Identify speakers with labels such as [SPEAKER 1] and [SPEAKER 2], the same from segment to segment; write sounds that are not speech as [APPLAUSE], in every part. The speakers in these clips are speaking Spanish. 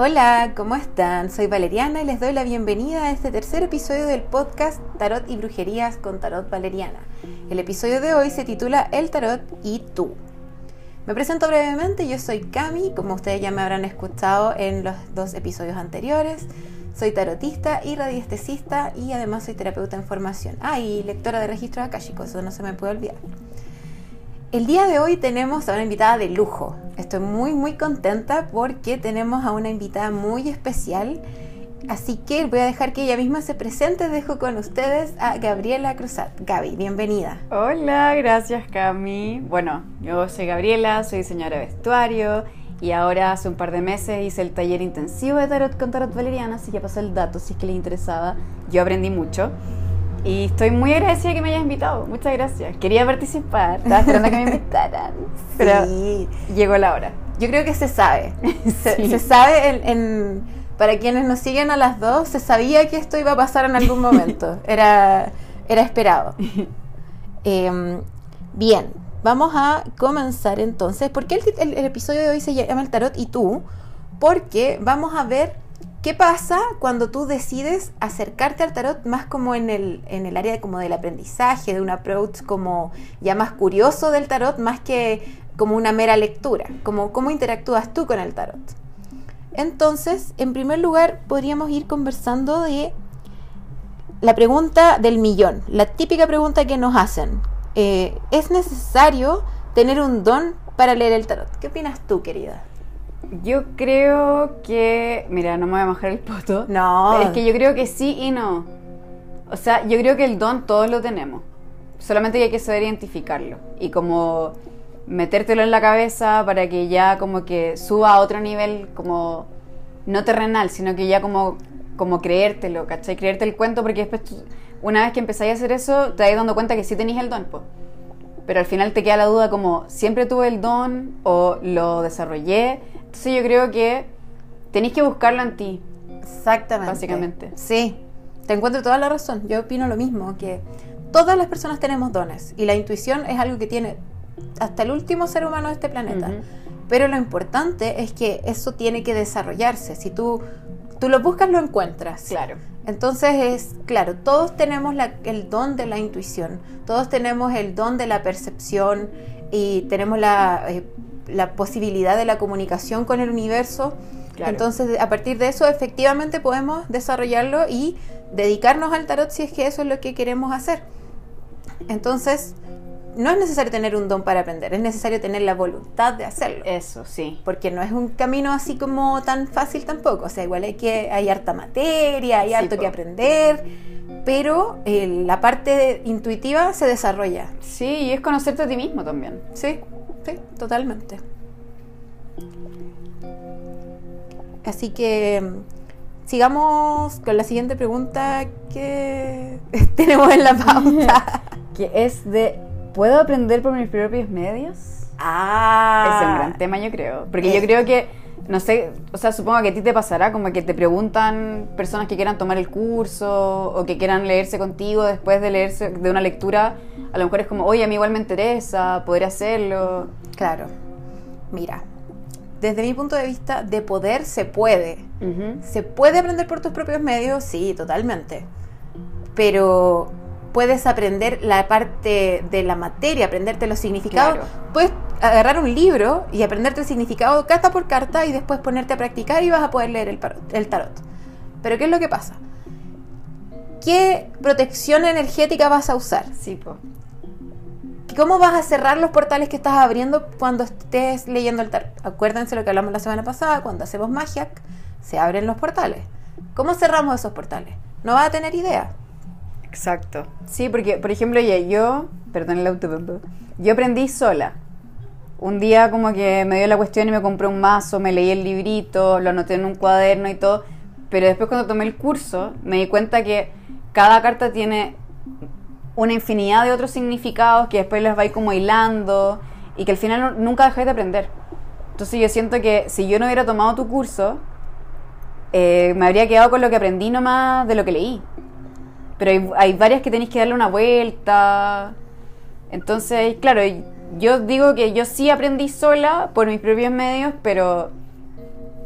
[SPEAKER 1] Hola, ¿cómo están? Soy Valeriana y les doy la bienvenida a este tercer episodio del podcast Tarot y Brujerías con Tarot Valeriana. El episodio de hoy se titula El Tarot y tú. Me presento brevemente, yo soy Cami, como ustedes ya me habrán escuchado en los dos episodios anteriores. Soy tarotista y radiestesista y además soy terapeuta en formación. Ah, y lectora de registros akáshicos, eso no se me puede olvidar. El día de hoy tenemos a una invitada de lujo. Estoy muy muy contenta porque tenemos a una invitada muy especial. Así que voy a dejar que ella misma se presente. Dejo con ustedes a Gabriela Cruzat. Gaby, bienvenida.
[SPEAKER 2] Hola, gracias Cami. Bueno, yo soy Gabriela, soy diseñadora de vestuario y ahora hace un par de meses hice el taller intensivo de tarot con tarot valeriana, así que pasó el dato si es que les interesaba. Yo aprendí mucho. Y estoy muy agradecida que me hayas invitado. Muchas gracias. Quería participar. Estaba esperando que me invitaran. [LAUGHS] Pero
[SPEAKER 1] Sí.
[SPEAKER 2] llegó la hora.
[SPEAKER 1] Yo creo que se sabe. [LAUGHS] Se,
[SPEAKER 2] Sí.
[SPEAKER 1] se sabe en, en- para quienes nos siguen a las dos, se sabía que esto iba a pasar en algún momento. [LAUGHS] Era, era esperado. Em, bien, vamos a comenzar entonces. ¿Por qué el, tit- el- el episodio de hoy se llama El Tarot y tú? Porque vamos a ver qué pasa cuando tú decides acercarte al tarot más como en el, en el área de- como del aprendizaje, de un approach como ya más curioso del tarot, más que como una mera lectura, como cómo interactúas tú con el tarot. Entonces, en primer lugar, podríamos ir conversando de la pregunta del millón, la típica pregunta que nos hacen. Eh, ¿Es necesario tener un don para leer el tarot? ¿Qué opinas tú, querida?
[SPEAKER 2] Yo creo que. Mira, no me voy a mojar el poto.
[SPEAKER 1] No.
[SPEAKER 2] Pero es que yo creo que sí y no. O sea, yo creo que el don todos lo tenemos. Solamente hay que saber identificarlo. Y como metértelo en la cabeza para que ya como que suba a otro nivel como no terrenal, sino que ya como, como creértelo, ¿cachai? Creerte el cuento porque después tú- una vez que empezáis a hacer eso te vas dando cuenta que sí tenéis el don, pues. Pero al final te queda la duda como siempre tuve el don o lo desarrollé. Entonces yo creo que tenéis que buscarlo en ti.
[SPEAKER 1] Exactamente.
[SPEAKER 2] Básicamente.
[SPEAKER 1] Sí, te encuentro toda la razón. Yo opino lo mismo, que todas las personas tenemos dones y la intuición es algo que tiene hasta el último ser humano de este planeta.
[SPEAKER 2] Ujú.
[SPEAKER 1] Pero lo importante es que eso tiene que desarrollarse. Si tú, tú lo buscas, lo encuentras.
[SPEAKER 2] Claro.
[SPEAKER 1] Entonces es, claro, todos tenemos la- el don de la intuición, todos tenemos el don de la percepción y tenemos la, eh, la posibilidad de la comunicación con el universo.
[SPEAKER 2] Claro.
[SPEAKER 1] Entonces, a partir de eso, efectivamente podemos desarrollarlo y dedicarnos al tarot si es que eso es lo que queremos hacer. Entonces, no es necesario tener un don para aprender, es necesario tener la voluntad de hacerlo
[SPEAKER 2] Eso, sí.
[SPEAKER 1] porque no es un camino así como tan fácil tampoco. O sea, igual hay que hay harta materia, hay
[SPEAKER 2] Sí,
[SPEAKER 1] harto que aprender, pero eh, la parte intuitiva se desarrolla.
[SPEAKER 2] Sí, y es conocerte a ti mismo también.
[SPEAKER 1] Sí, sí, totalmente. Así que sigamos con la siguiente pregunta que [LAUGHS] tenemos en la pauta. [LAUGHS]
[SPEAKER 2] Que es de, ¿puedo aprender por mis propios medios?
[SPEAKER 1] ah,
[SPEAKER 2] Es un gran tema, yo creo. Porque
[SPEAKER 1] Eh.
[SPEAKER 2] yo creo que, no sé, o sea, supongo que a ti te pasará como que te preguntan personas que quieran tomar el curso o que quieran leerse contigo después de leerse de una lectura. A lo mejor es como, oye, a mí igual me interesa, podría hacerlo.
[SPEAKER 1] Claro. Mira, desde mi punto de vista, de poder se puede. ¿Se puede aprender por tus propios medios? Sí, totalmente. Pero puedes aprender la parte de la materia, aprenderte los significados.
[SPEAKER 2] Claro.
[SPEAKER 1] Puedes agarrar un libro y aprenderte el significado carta por carta y después ponerte a practicar y vas a poder leer el, tarot. Pero ¿qué es lo que pasa? ¿Qué protección energética vas a usar?
[SPEAKER 2] Sí, po.
[SPEAKER 1] ¿Cómo vas a cerrar los portales que estás abriendo cuando estés leyendo el tarot? Acuérdense lo que hablamos la semana pasada, cuando hacemos magia, se abren los portales. ¿Cómo cerramos esos portales? No vas a tener idea.
[SPEAKER 2] Exacto. Sí, porque, por ejemplo, ya yo, perdón el autobombo, yo aprendí sola. Un día como que me dio la cuestión y me compré un mazo, me leí el librito, lo anoté en un cuaderno y todo, pero después cuando tomé el curso me di cuenta que cada carta tiene una infinidad de otros significados que después los vais como hilando y que al final nunca dejáis de aprender. Entonces yo siento que si yo no hubiera tomado tu curso, eh, me habría quedado con lo que aprendí nomás de lo que leí. Pero hay, hay varias que tenéis que darle una vuelta. Entonces, claro, yo digo que yo sí aprendí sola por mis propios medios, pero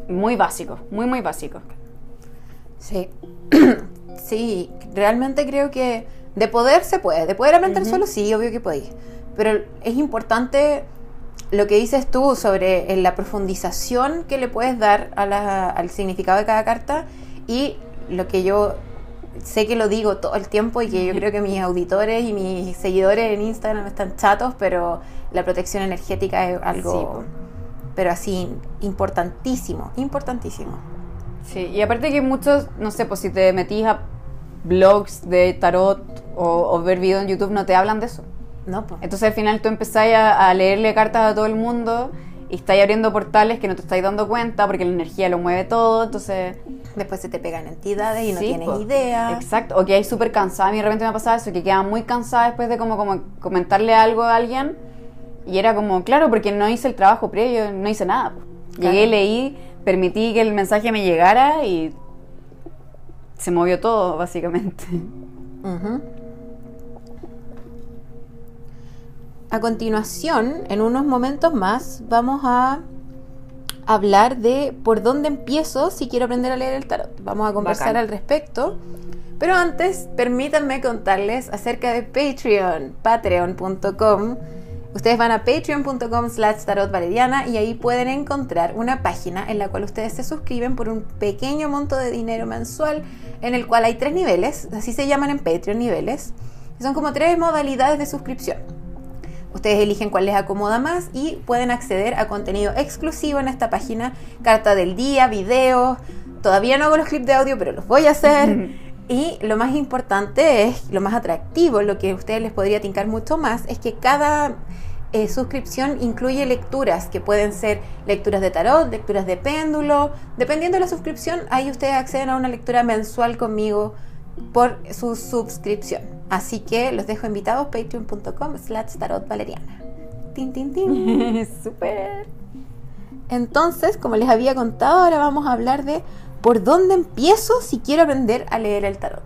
[SPEAKER 2] muy básico, muy, muy básico.
[SPEAKER 1] Sí. [CLEARS THROAT] sí, realmente creo que de poder se puede. De poder aprender solo, sí, obvio que podéis. Pero es importante lo que dices tú sobre eh, la profundización que le puedes dar al significado de cada carta y lo que yo sé que lo digo todo el tiempo y que yo creo que mis auditores y mis seguidores en Instagram están chatos, pero la protección energética es algo, pero así, importantísimo, importantísimo.
[SPEAKER 2] Sí, y aparte que muchos, no sé, pues si te metís a blogs de tarot o, ver videos en YouTube, no te hablan de eso.
[SPEAKER 1] No, pues.
[SPEAKER 2] Entonces al final tú empezás a, a leerle cartas a todo el mundo y estáis abriendo portales que no te estáis dando cuenta porque la energía lo mueve todo, entonces...
[SPEAKER 1] Después se te pegan entidades y no tienes idea.
[SPEAKER 2] Exacto, o que hay súper cansada, a mí de repente me ha pasado eso, que queda muy cansada después de como, como comentarle algo a alguien y era como, claro, porque no hice el trabajo previo, no hice nada. Llegué, leí, permití que el mensaje me llegara y se movió todo, básicamente.
[SPEAKER 1] A continuación, en unos momentos más, vamos a hablar de por dónde empiezo si quiero aprender a leer el tarot. Vamos a conversar al respecto. Pero antes, permítanme contarles acerca de Patreon, patreon.com. Ustedes van a patreon.com slash tarotvaleriana y ahí pueden encontrar una página en la cual ustedes se suscriben por un pequeño monto de dinero mensual en el cual hay tres niveles, así se llaman en Patreon niveles. Son como tres modalidades de suscripción. Ustedes eligen cuál les acomoda más y pueden acceder a contenido exclusivo en esta página, carta del día, videos. Todavía no hago los clips de audio, pero los voy a hacer. [LAUGHS] y lo más importante es, lo más atractivo, lo que a ustedes les podría tincar mucho más, es que cada eh, suscripción incluye lecturas que pueden ser lecturas de tarot, lecturas de péndulo. Dependiendo de la suscripción, ahí ustedes acceden a una lectura mensual conmigo por su suscripción. Así que los dejo invitados patreon.com slash tarot valeriana. Tin, tin, tin. [LAUGHS]
[SPEAKER 2] Súper.
[SPEAKER 1] Entonces, como les había contado, ahora vamos a hablar de por dónde empiezo si quiero aprender a leer el tarot.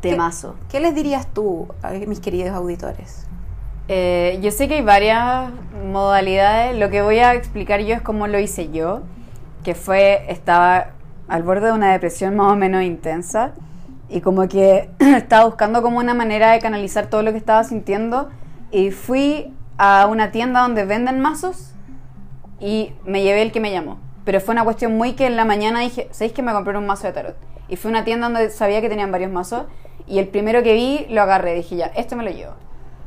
[SPEAKER 2] Temazo.
[SPEAKER 1] ¿Qué, ¿Qué, les dirías tú a mis queridos auditores?
[SPEAKER 2] Eh, yo sé que hay varias modalidades. Lo que voy a explicar yo es cómo lo hice yo, que fue, estaba al borde de una depresión más o menos intensa y como que [CLEARS THROAT] estaba buscando como una manera de canalizar todo lo que estaba sintiendo y fui a una tienda donde venden mazos y me llevé el que me llamó. Pero fue una cuestión muy que en la mañana dije, ¿sabéis que me compré un mazo de tarot? Y fue una tienda donde sabía que tenían varios mazos y el primero que vi lo agarré, dije ya, este me lo llevo.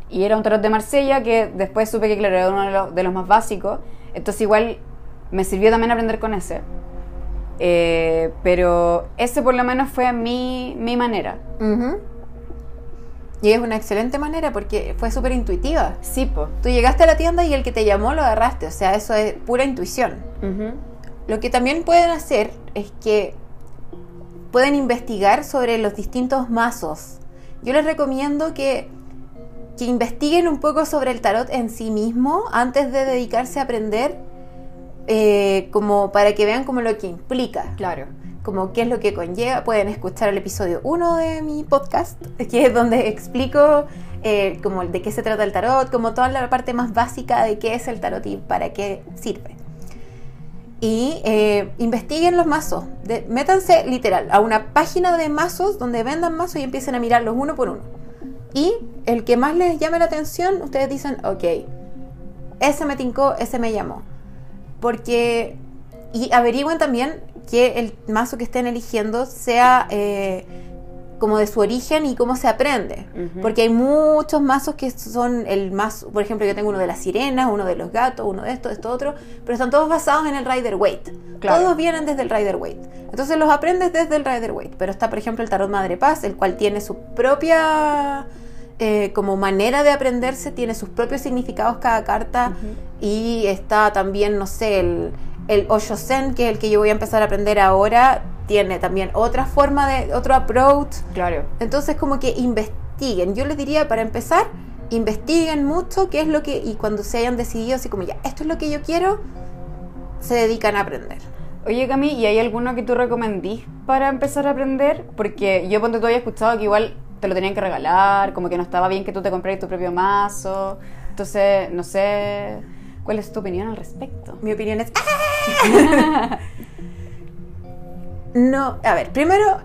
[SPEAKER 2] Y era un tarot de Marsella que después supe que claro, era uno de los, de los más básicos, entonces igual me sirvió también aprender con ese. Eh, pero ese por lo menos fue mi, mi manera.
[SPEAKER 1] Y es una excelente manera porque fue súper intuitiva.
[SPEAKER 2] Sí, po.
[SPEAKER 1] Tú llegaste a la tienda y el que te llamó lo agarraste, o sea, eso es pura intuición. Lo que también pueden hacer es que pueden investigar sobre los distintos mazos. Yo les recomiendo que, que investiguen un poco sobre el tarot en sí mismo antes de dedicarse a aprender eh, como para que vean como lo que implica.
[SPEAKER 2] Claro.
[SPEAKER 1] Como qué es lo que conlleva. Pueden escuchar el episodio 1 de mi podcast, [LAUGHS] que es donde explico eh, como de qué se trata el tarot, como toda la parte más básica de qué es el tarot y para qué sirve. Y eh, investiguen los mazos. métanse literal a una página de mazos donde vendan mazos y empiecen a mirarlos uno por uno. Y el que más les llame la atención, ustedes dicen, ok, ese me tincó, ese me llamó porque y averigüen también que el mazo que estén eligiendo sea eh, como de su origen y cómo se aprende. Porque hay muchos mazos que son el más, por ejemplo, yo tengo uno de las sirenas, uno de los gatos, uno de esto, esto otro, pero están todos basados en el Rider Waite. Todos vienen desde el Rider Waite. Entonces los aprendes desde el Rider Waite. Pero está, por ejemplo, el Tarot Madre Paz, el cual tiene su propia eh, como manera de aprenderse, tiene sus propios significados cada carta y está también, no sé, el, el Oshosen, que es el que yo voy a empezar a aprender ahora, tiene también otra forma de, otro approach.
[SPEAKER 2] Claro.
[SPEAKER 1] Entonces como que investiguen. Yo les diría para empezar, investiguen mucho qué es lo que, y cuando se hayan decidido así como ya, esto es lo que yo quiero, se dedican a aprender.
[SPEAKER 2] Oye, Cami, ¿y hay alguno que tú recomendís para empezar a aprender? Porque yo ponte tú había escuchado que igual te lo tenían que regalar, como que no estaba bien que tú te compraras tu propio mazo. Entonces, no sé, ¿Cuál es tu opinión al respecto?
[SPEAKER 1] Mi opinión es... [LAUGHS] no, a ver, primero,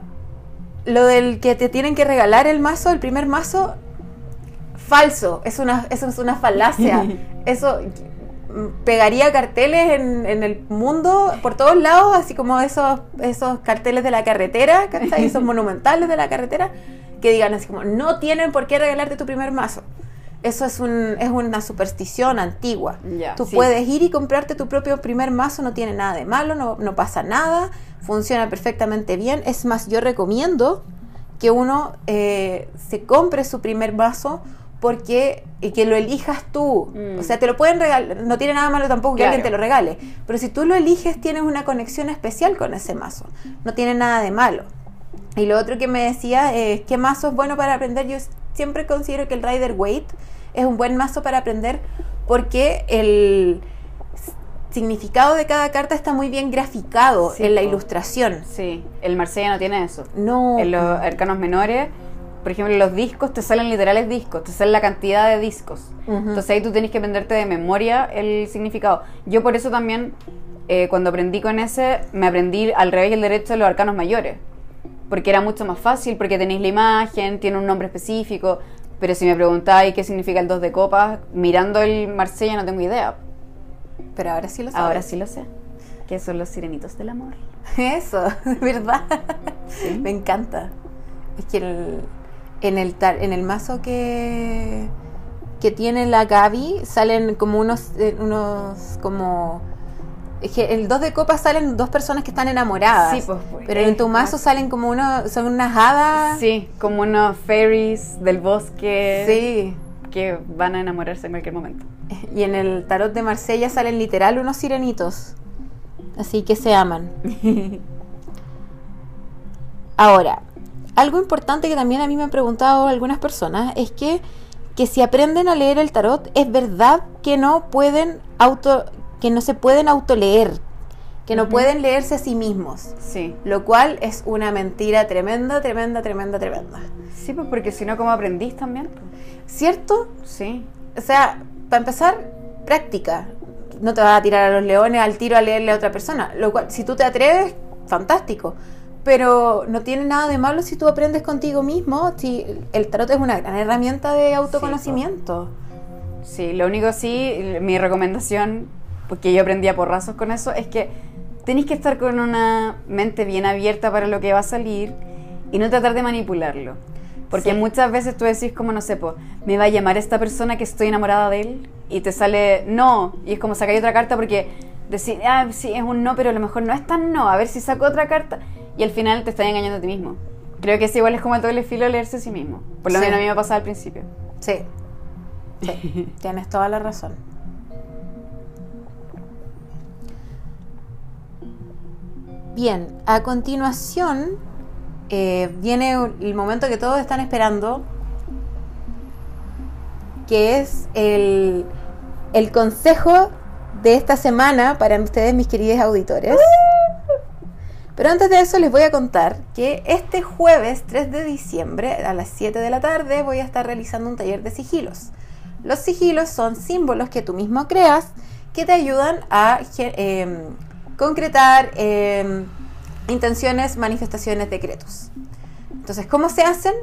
[SPEAKER 1] lo del que te tienen que regalar el mazo, el primer mazo, falso, es una, eso es una falacia. [LAUGHS] eso pegaría carteles en, en, el mundo por todos lados, así como esos, esos carteles de la carretera, ¿cachai? esos [LAUGHS] monumentales de la carretera, que digan así como, no tienen por qué regalarte tu primer mazo. Eso es, un, es una superstición antigua. Tú
[SPEAKER 2] sí.
[SPEAKER 1] puedes ir y comprarte tu propio primer mazo, no tiene nada de malo, no, no pasa nada, funciona perfectamente bien. Es más, yo recomiendo que uno eh, se compre su primer mazo porque y que lo elijas tú.
[SPEAKER 2] Mm.
[SPEAKER 1] O sea, te lo pueden regalar, no tiene nada malo tampoco que
[SPEAKER 2] Claro.
[SPEAKER 1] alguien te lo regale, pero si tú lo eliges tienes una conexión especial con ese mazo. No tiene nada de malo. Y lo otro que me decía es qué mazo es bueno para aprender. Yo siempre considero que el Rider Waite es un buen mazo para aprender porque el significado de cada carta está muy bien graficado
[SPEAKER 2] Sí,
[SPEAKER 1] en la ilustración.
[SPEAKER 2] Sí, el Marsella no tiene eso.
[SPEAKER 1] No.
[SPEAKER 2] En los arcanos menores, por ejemplo, en los discos te salen literales discos, te sale la cantidad de discos.
[SPEAKER 1] Ujú.
[SPEAKER 2] Entonces ahí tú tenés que aprenderte de memoria el significado. Yo por eso también, eh, cuando aprendí con ese, me aprendí al revés y al derecho de los arcanos mayores. Porque era mucho más fácil, porque tenéis la imagen, tiene un nombre específico. Pero si me preguntáis qué significa el 2 de copas, mirando el Marsella no tengo idea.
[SPEAKER 1] Pero ahora sí lo sabes.
[SPEAKER 2] Ahora sí lo sé. Que son los sirenitos del amor. [LAUGHS]
[SPEAKER 1] Eso, es verdad.
[SPEAKER 2] Sí.
[SPEAKER 1] Me encanta. Es que el- en, el tar- en el mazo que, que tiene la Gaby salen como unos, eh, unos como... Es que el 2 de copas salen dos personas que están enamoradas.
[SPEAKER 2] Sí, pues, pues,
[SPEAKER 1] pero en tu mazo
[SPEAKER 2] más-
[SPEAKER 1] salen como unos... Son unas hadas.
[SPEAKER 2] Sí, como unos fairies del bosque
[SPEAKER 1] Sí.
[SPEAKER 2] que van a enamorarse en cualquier momento.
[SPEAKER 1] Y en el tarot de Marsella salen literal unos sirenitos. Así que se aman. [LAUGHS] Ahora, algo importante que también a mí me han preguntado algunas personas es que, que si aprenden a leer el tarot, es verdad que no pueden auto, que no se pueden autoleer, que no pueden leerse a sí mismos.
[SPEAKER 2] Sí.
[SPEAKER 1] Lo cual es una mentira tremenda, tremenda, tremenda, tremenda.
[SPEAKER 2] Sí, pues porque si no, ¿cómo aprendís también?
[SPEAKER 1] ¿Cierto?
[SPEAKER 2] Sí.
[SPEAKER 1] O sea, para empezar, práctica. No te vas a tirar a los leones al tiro a leerle a otra persona. Lo cual, si tú te atreves, fantástico. Pero no tiene nada de malo si tú aprendes contigo mismo. Si el tarot es una gran herramienta de autoconocimiento.
[SPEAKER 2] Sí, lo único sí, mi recomendación, porque yo aprendí a porrazos con eso, es que tenéis que estar con una mente bien abierta para lo que va a salir y no tratar de manipularlo. Porque
[SPEAKER 1] Sí.
[SPEAKER 2] muchas veces tú decís como, no sé, po, me va a llamar esta persona que estoy enamorada de él y te sale no, y es como sacar otra carta porque decir, ah, sí, es un no, pero a lo mejor no es tan no, a ver si saco otra carta y al final te estás engañando a ti mismo. Creo que es igual es como el doble filo leerse a sí mismo. Por lo
[SPEAKER 1] Sí.
[SPEAKER 2] menos a mí me pasaba al principio.
[SPEAKER 1] Sí. Sí, [LAUGHS] tienes toda la razón. Bien, a continuación eh, viene el momento que todos están esperando, que es el, el consejo de esta semana para ustedes, mis queridos auditores. Pero antes de eso les voy a contar que este jueves 3 de diciembre a las 7 de la tarde voy a estar realizando un taller de sigilos. Los sigilos son símbolos que tú mismo creas que te ayudan a em, concretar em, intenciones, manifestaciones, decretos. Entonces, ¿cómo se hacen?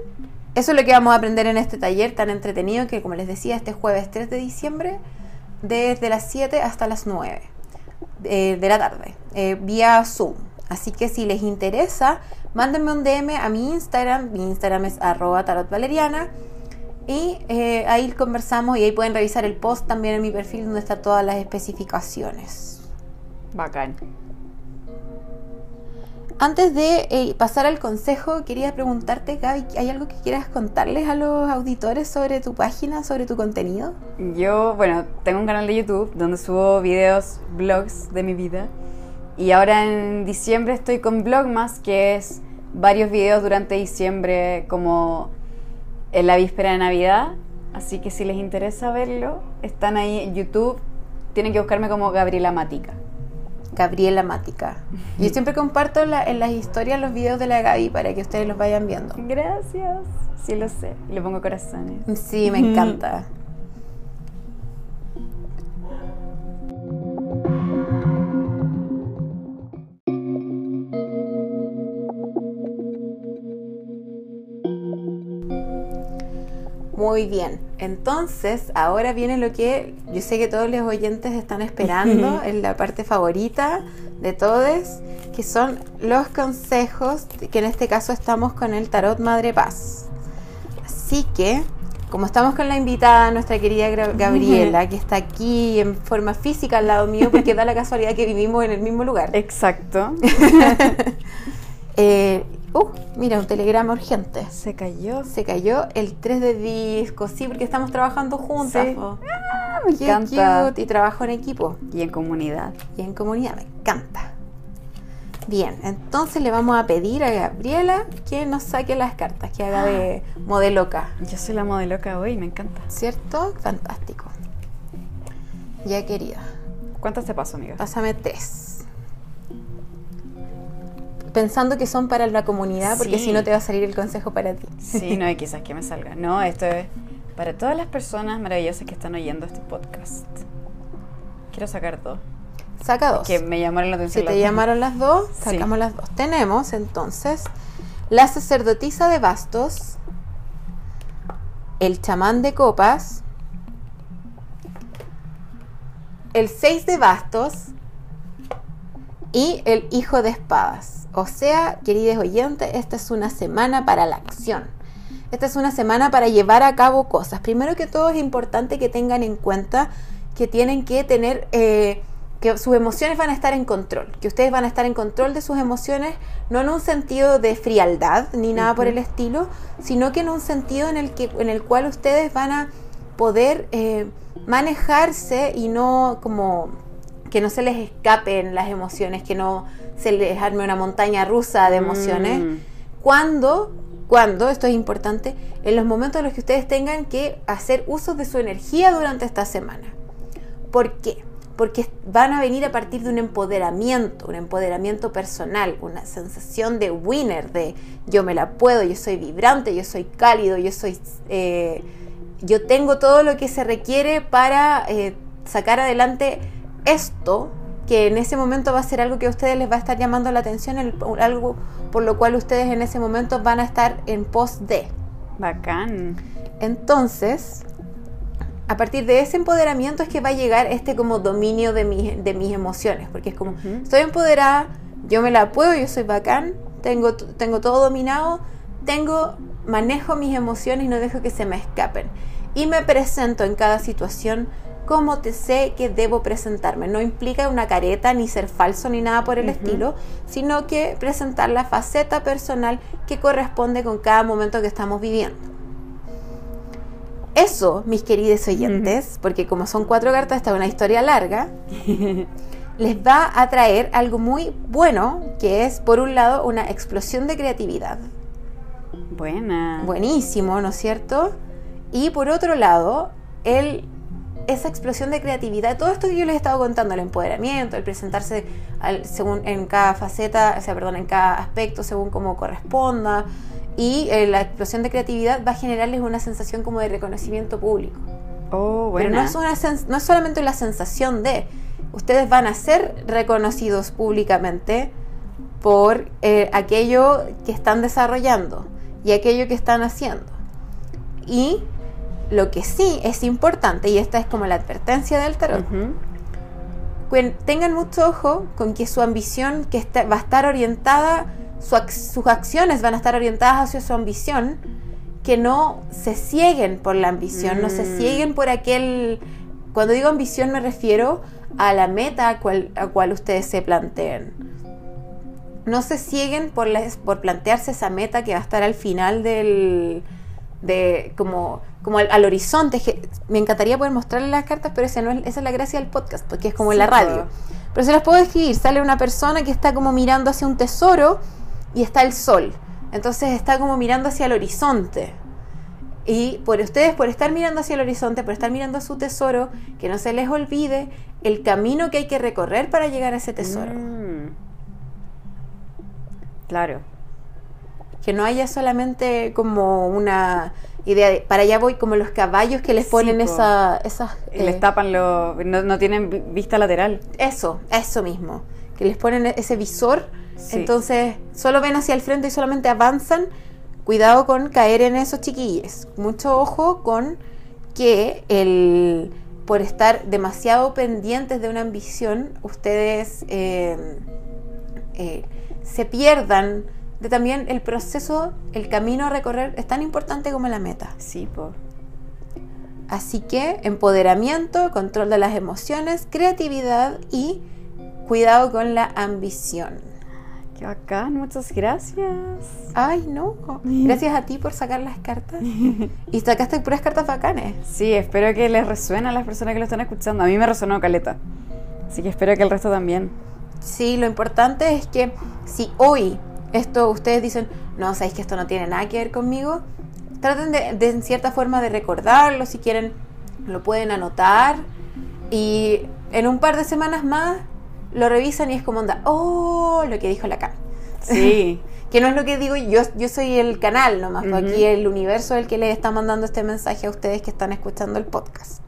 [SPEAKER 1] Eso es lo que vamos a aprender en este taller tan entretenido que, como les decía, este jueves 3 de diciembre, desde las 7 hasta las 9 eh, de la tarde, eh, vía Zoom. Así que si les interesa, mándenme un DM a mi Instagram. Mi Instagram es arroba tarotvaleriana. Y eh, ahí conversamos y ahí pueden revisar el post también en mi perfil donde están todas las especificaciones.
[SPEAKER 2] Bacán.
[SPEAKER 1] Antes de eh, pasar al consejo, quería preguntarte, Gaby, ¿hay algo que quieras contarles a los auditores sobre tu página, sobre tu contenido?
[SPEAKER 2] Yo, bueno, tengo un canal de YouTube donde subo videos, blogs de mi vida. Y ahora en diciembre estoy con Vlogmas, que es varios videos durante diciembre como en la víspera de Navidad. Así que si les interesa verlo, están ahí en YouTube. Tienen que buscarme como Gabriela Mática.
[SPEAKER 1] Gabriela Mática. Yo siempre comparto en las historias los videos de la Gaby para que ustedes los vayan viendo.
[SPEAKER 2] Gracias. Sí, lo sé. Le pongo corazones.
[SPEAKER 1] Sí, me encanta. Muy bien. Entonces, ahora viene lo que yo sé que todos los oyentes están esperando, en la parte favorita de todos, que son los consejos, que en este caso estamos con el Tarot Madre Paz. Así que, como estamos con la invitada, nuestra querida Gabriela, que está aquí en forma física al lado mío, porque da la casualidad que vivimos en el mismo lugar.
[SPEAKER 2] Exacto. [LAUGHS]
[SPEAKER 1] Eh, mira, un telegrama urgente.
[SPEAKER 2] Se cayó.
[SPEAKER 1] Se cayó el 3 de disco, sí, porque estamos trabajando juntas.
[SPEAKER 2] Sí.
[SPEAKER 1] po.
[SPEAKER 2] Ah, me
[SPEAKER 1] Qué
[SPEAKER 2] encanta.
[SPEAKER 1] cute, y trabajo en equipo
[SPEAKER 2] Y en comunidad.
[SPEAKER 1] y en comunidad, me encanta. Bien, entonces le vamos a pedir a Gabriela que nos saque las cartas, que haga de modeloca,
[SPEAKER 2] Yo soy la modeloca hoy, me encanta.
[SPEAKER 1] ¿cierto? Fantástico. Ya querida,
[SPEAKER 2] ¿Cuántas te paso, amiga?
[SPEAKER 1] pásame tres. Pensando que son para la comunidad, porque
[SPEAKER 2] Sí.
[SPEAKER 1] si no te va a salir el consejo para ti.
[SPEAKER 2] Sí, [LAUGHS] no, y quizás que me salga. No, esto es para todas las personas maravillosas que están oyendo este podcast. Quiero sacar dos.
[SPEAKER 1] Saca dos.
[SPEAKER 2] Que me llamaron la
[SPEAKER 1] Si
[SPEAKER 2] atención.
[SPEAKER 1] te
[SPEAKER 2] las dos.
[SPEAKER 1] llamaron las dos,
[SPEAKER 2] Sí.
[SPEAKER 1] sacamos las dos. Tenemos entonces la sacerdotisa de bastos, el chamán de copas, el seis de bastos y el hijo de espadas. O sea, queridos oyentes, esta es una semana para la acción. Esta es una semana para llevar a cabo cosas. Primero que todo es importante que tengan en cuenta que tienen que tener, eh, que sus emociones van a estar en control, que ustedes van a estar en control de sus emociones, no en un sentido de frialdad ni nada por el estilo, sino que en un sentido en el, que, en el cual ustedes van a poder eh, manejarse y no como que no se les escapen las emociones, que no se les arme una montaña rusa de emociones.
[SPEAKER 2] Mm.
[SPEAKER 1] Cuando, cuando, esto es importante, en los momentos en los que ustedes tengan que hacer uso de su energía durante esta semana. ¿Por qué? Porque van a venir a partir de un empoderamiento, un empoderamiento personal, una sensación de winner, de yo me la puedo, yo soy vibrante, yo soy cálido, yo soy, eh, yo tengo todo lo que se requiere para eh, sacar adelante esto, que en ese momento va a ser algo que a ustedes les va a estar llamando la atención, el- algo por lo cual ustedes en ese momento van a estar en pos de.
[SPEAKER 2] Bacán.
[SPEAKER 1] Entonces, a partir de ese empoderamiento es que va a llegar este como dominio de, mi- de mis emociones, porque es como,
[SPEAKER 2] Ujú.
[SPEAKER 1] estoy empoderada, yo me la puedo, yo soy bacán, tengo, tengo todo dominado, tengo, manejo mis emociones y no dejo que se me escapen. Y me presento en cada situación como te sé que debo presentarme. No implica una careta, ni ser falso, ni nada por el estilo, sino que presentar la faceta personal que corresponde con cada momento que estamos viviendo. Eso, mis queridos oyentes, porque como son cuatro cartas, esta es una historia larga, [LAUGHS] les va a traer algo muy bueno, que es, por un lado, una explosión de creatividad.
[SPEAKER 2] Buena.
[SPEAKER 1] Buenísimo, ¿no es cierto? Y por otro lado, el, esa explosión de creatividad, todo esto que yo les he estado contando, el empoderamiento, el presentarse al- según, en cada faceta, o sea, perdón, en cada aspecto, según como corresponda, y eh, la explosión de creatividad va a generarles una sensación como de reconocimiento público.
[SPEAKER 2] Oh,
[SPEAKER 1] Pero no es, una sens- no es solamente la sensación de, ustedes van a ser reconocidos públicamente por eh, aquello que están desarrollando y aquello que están haciendo. Y lo que sí es importante, y esta es como la advertencia del tarot, tengan mucho ojo con que su ambición que está- va a estar orientada, su sus acciones van a estar orientadas hacia su ambición, que no se cieguen por la ambición, no se
[SPEAKER 2] Mm.
[SPEAKER 1] cieguen por aquel... Cuando digo ambición me refiero a la meta a cual, a cual ustedes se planteen. No se cieguen por, por plantearse esa meta que va a estar al final del... De, como como al, al horizonte. Me encantaría poder mostrarles las cartas, pero ese no es, esa es la gracia del podcast, porque es como en la radio. Pero se las puedo describir. Sale una persona que está como mirando hacia un tesoro y está el sol. Entonces está como mirando hacia el horizonte. Y por ustedes, por estar mirando hacia el horizonte, por estar mirando a su tesoro, que no se les olvide el camino que hay que recorrer para llegar a ese tesoro.
[SPEAKER 2] Mm. Claro.
[SPEAKER 1] Que no haya solamente como una idea de, para allá voy como los caballos que les
[SPEAKER 2] Sí,
[SPEAKER 1] ponen
[SPEAKER 2] po.
[SPEAKER 1] esa, esas...
[SPEAKER 2] Y les
[SPEAKER 1] eh,
[SPEAKER 2] tapan los... No, no tienen vi- vista lateral.
[SPEAKER 1] Eso, eso mismo. Que les ponen ese visor.
[SPEAKER 2] Sí.
[SPEAKER 1] Entonces, solo ven hacia el frente y solamente avanzan cuidado con caer en esos chiquillos. Mucho ojo con que el por estar demasiado pendientes de una ambición, ustedes eh, eh, se pierdan de también el proceso, el camino a recorrer es tan importante como la meta.
[SPEAKER 2] Sí, por.
[SPEAKER 1] Así que empoderamiento, control de las emociones, creatividad y cuidado con la ambición.
[SPEAKER 2] Qué bacán, muchas gracias.
[SPEAKER 1] Ay, no. Gracias a ti por sacar las cartas. [LAUGHS] Y sacaste puras cartas bacanes.
[SPEAKER 2] Sí, espero que les resuene a las personas que lo están escuchando. A mí me resonó caleta. Así que espero que el resto también.
[SPEAKER 1] Sí, lo importante es que si hoy esto ustedes dicen, no, sabéis que esto no tiene nada que ver conmigo, traten de, de, en cierta forma de recordarlo, si quieren lo pueden anotar y en un par de semanas más lo revisan y es como onda, oh, lo que dijo la Cam.
[SPEAKER 2] Sí. [LAUGHS]
[SPEAKER 1] que no es lo que digo yo, yo soy el canal nomás, uh -huh. aquí el universo es el que le está mandando este mensaje a ustedes que están escuchando el podcast.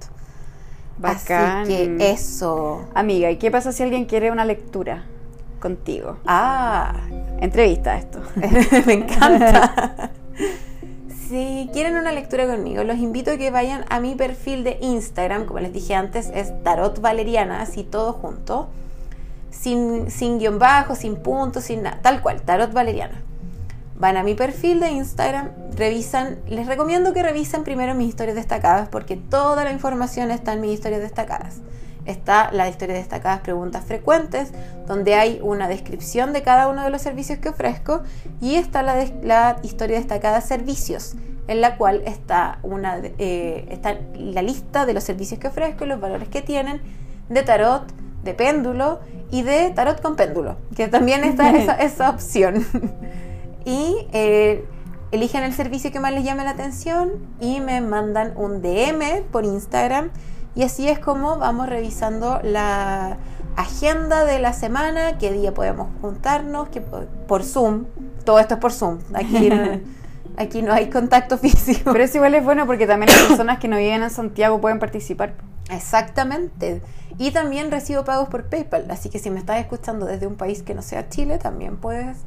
[SPEAKER 2] Bacán.
[SPEAKER 1] Así que eso.
[SPEAKER 2] Amiga, ¿y qué pasa si alguien quiere una lectura contigo?
[SPEAKER 1] Ah,
[SPEAKER 2] entrevista esto. [LAUGHS]
[SPEAKER 1] Me encanta. Si quieren una lectura conmigo, los invito a que vayan a mi perfil de Instagram, como les dije antes, es Tarot Valeriana, así todo junto, sin, sin guion bajo, sin puntos, sin nada, tal cual, Tarot Valeriana. Van a mi perfil de Instagram, revisan, les recomiendo que revisen primero mis historias destacadas, porque toda la información está en mis historias destacadas. Está la historia destacadas preguntas frecuentes, donde hay una descripción de cada uno de los servicios que ofrezco, y está la, de, la historia destacada servicios, en la cual está, una, eh, está la lista de los servicios que ofrezco, los valores que tienen, de tarot, de péndulo y de tarot con péndulo, que también está [LAUGHS] esa, esa opción. [LAUGHS] y eh, eligen el servicio que más les llame la atención y me mandan un DM por Instagram y así es como vamos revisando la agenda de la semana, qué día podemos juntarnos, que por Zoom, todo esto es por Zoom, aquí no, [LAUGHS] aquí no hay contacto físico.
[SPEAKER 2] Pero eso igual es bueno porque también las personas que no viven en Santiago pueden participar.
[SPEAKER 1] Exactamente. Y también recibo pagos por PayPal, así que si me estás escuchando desde un país que no sea Chile, también puedes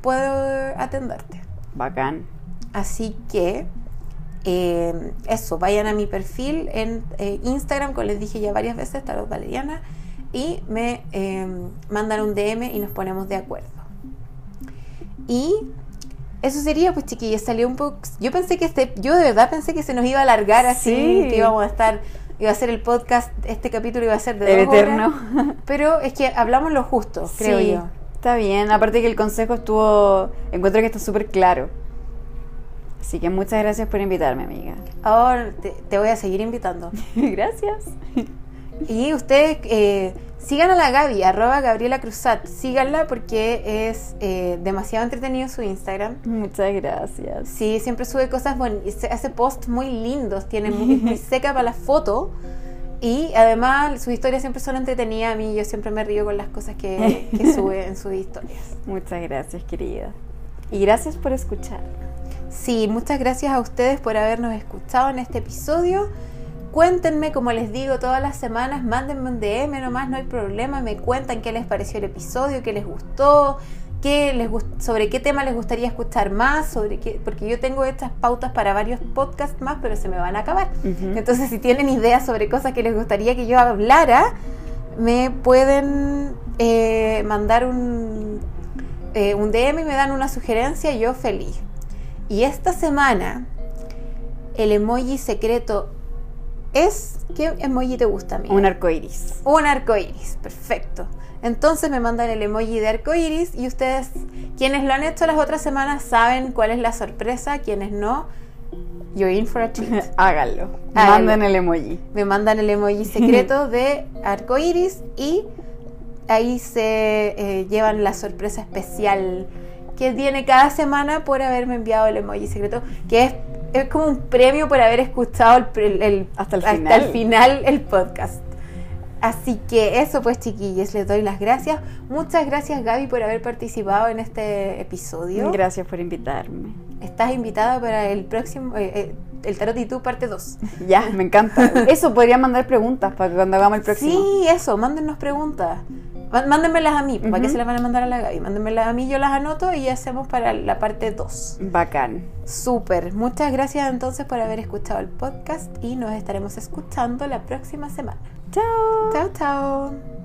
[SPEAKER 1] puedo atenderte.
[SPEAKER 2] Bacán.
[SPEAKER 1] Así que eh, eso, vayan a mi perfil en eh, Instagram, como les dije ya varias veces, Tarot Valeriana, y me eh, mandan un DM y nos ponemos de acuerdo. Y eso sería, pues chiquillos, salió un poco... Yo pensé que este, yo de verdad pensé que se nos iba a alargar así,
[SPEAKER 2] Sí.
[SPEAKER 1] que íbamos a estar, iba a ser el podcast, este capítulo iba a ser de
[SPEAKER 2] El
[SPEAKER 1] dos
[SPEAKER 2] eterno.
[SPEAKER 1] horas, [LAUGHS] pero es que hablamos lo justo, creo
[SPEAKER 2] Sí,
[SPEAKER 1] yo.
[SPEAKER 2] Está bien, aparte que el consejo estuvo, encuentro que está súper claro. Así que muchas gracias por invitarme, amiga.
[SPEAKER 1] Ahora te, te voy a seguir invitando. [LAUGHS]
[SPEAKER 2] gracias.
[SPEAKER 1] Y ustedes eh, sigan a la Gaby, arroba Gabriela Cruzat. Síganla porque es eh, demasiado entretenido su Instagram.
[SPEAKER 2] Muchas gracias.
[SPEAKER 1] Sí, siempre sube cosas bonitas, hace posts muy lindos, tiene muy, muy [LAUGHS] seca para la foto. Y además sus historias siempre son entretenidas. A mí yo siempre me río con las cosas que, que [LAUGHS] sube en sus historias.
[SPEAKER 2] Muchas gracias, querida. Y gracias por escuchar.
[SPEAKER 1] Sí, muchas gracias a ustedes por habernos escuchado en este episodio. Cuéntenme, como les digo todas las semanas, mándenme un DM nomás, no hay problema. Me cuentan qué les pareció el episodio, qué les gustó, qué les gust sobre qué tema les gustaría escuchar más, sobre qué, porque yo tengo estas pautas para varios podcasts más, pero se me van a acabar. Entonces, si tienen ideas sobre cosas que les gustaría que yo hablara, me pueden eh, mandar un, eh, un DM y me dan una sugerencia, yo feliz. Y esta semana, el emoji secreto es. ¿Qué emoji te gusta, amiga?
[SPEAKER 2] Un arco iris.
[SPEAKER 1] Un arco iris, perfecto. Entonces me mandan el emoji de arco iris y ustedes, quienes lo han hecho las otras semanas, saben cuál es la sorpresa, quienes no, you're in for a treat. [LAUGHS] Háganlo.
[SPEAKER 2] Manden el emoji.
[SPEAKER 1] Me mandan el emoji secreto [LAUGHS] de arco iris y ahí se eh, llevan la sorpresa especial que tiene cada semana por haberme enviado el emoji secreto, que es, es como un premio por haber escuchado el, el- el-
[SPEAKER 2] Hasta el final.
[SPEAKER 1] final el podcast. Así que eso pues chiquillos, les doy las gracias. Muchas gracias Gaby por haber participado en este episodio.
[SPEAKER 2] Gracias por invitarme.
[SPEAKER 1] Estás invitada para el próximo, eh, eh, el Tarot y tú parte 2. [LAUGHS]
[SPEAKER 2] Ya, me encanta. Eso, podría mandar preguntas para que cuando hagamos el próximo.
[SPEAKER 1] Sí, eso, mándennos preguntas. Má- Mándenmelas a mí, ¿para qué se las van a mandar a la Gaby? Mándenmelas a mí, yo las anoto y hacemos para la parte 2.
[SPEAKER 2] Bacán.
[SPEAKER 1] Súper, muchas gracias entonces por haber escuchado el podcast y nos estaremos escuchando la próxima semana.
[SPEAKER 2] Chao.
[SPEAKER 1] Chao, chao.